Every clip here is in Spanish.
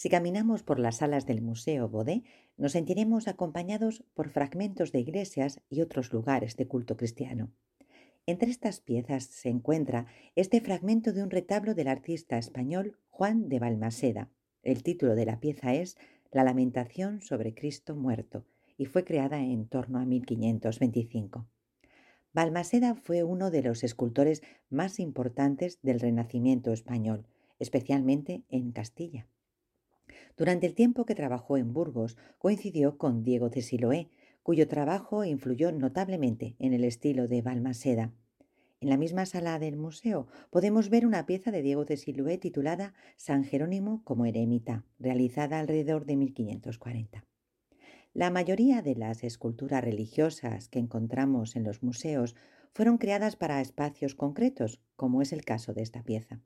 Si caminamos por las salas del Museo Bodé, nos sentiremos acompañados por fragmentos de iglesias y otros lugares de culto cristiano. Entre estas piezas se encuentra este fragmento de un retablo del artista español Juan de Balmaseda. El título de la pieza es La Lamentación sobre Cristo muerto y fue creada en torno a 1525. Balmaseda fue uno de los escultores más importantes del Renacimiento español, especialmente en Castilla. Durante el tiempo que trabajó en Burgos coincidió con Diego de Siloé, cuyo trabajo influyó notablemente en el estilo de Balmaseda. En la misma sala del museo podemos ver una pieza de Diego de Siloé titulada San Jerónimo como eremita, realizada alrededor de 1540. La mayoría de las esculturas religiosas que encontramos en los museos fueron creadas para espacios concretos, como es el caso de esta pieza.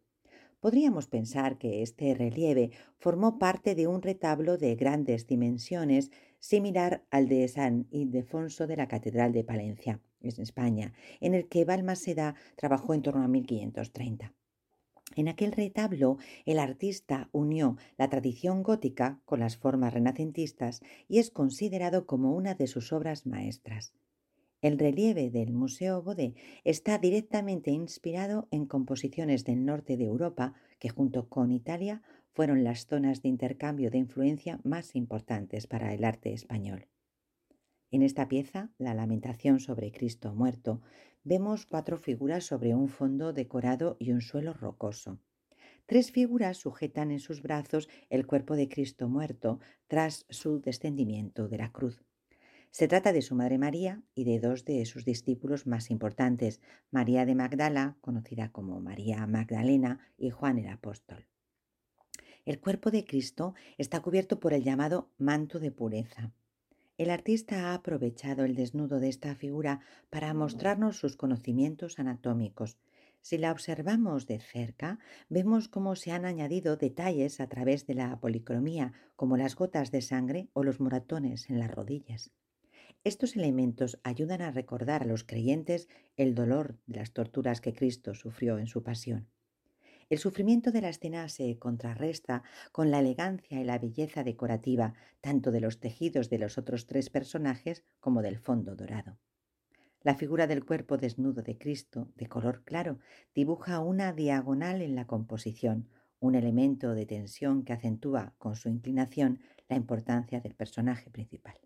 Podríamos pensar que este relieve formó parte de un retablo de grandes dimensiones similar al de San Ildefonso de la Catedral de Palencia, en España, en el que Balmaseda trabajó en torno a 1530. En aquel retablo el artista unió la tradición gótica con las formas renacentistas y es considerado como una de sus obras maestras. El relieve del Museo Bodé está directamente inspirado en composiciones del norte de Europa que junto con Italia fueron las zonas de intercambio de influencia más importantes para el arte español. En esta pieza, La Lamentación sobre Cristo muerto, vemos cuatro figuras sobre un fondo decorado y un suelo rocoso. Tres figuras sujetan en sus brazos el cuerpo de Cristo muerto tras su descendimiento de la cruz. Se trata de su madre María y de dos de sus discípulos más importantes, María de Magdala, conocida como María Magdalena, y Juan el Apóstol. El cuerpo de Cristo está cubierto por el llamado manto de pureza. El artista ha aprovechado el desnudo de esta figura para mostrarnos sus conocimientos anatómicos. Si la observamos de cerca, vemos cómo se han añadido detalles a través de la policromía, como las gotas de sangre o los moratones en las rodillas. Estos elementos ayudan a recordar a los creyentes el dolor de las torturas que Cristo sufrió en su pasión. El sufrimiento de la escena se contrarresta con la elegancia y la belleza decorativa tanto de los tejidos de los otros tres personajes como del fondo dorado. La figura del cuerpo desnudo de Cristo, de color claro, dibuja una diagonal en la composición, un elemento de tensión que acentúa con su inclinación la importancia del personaje principal.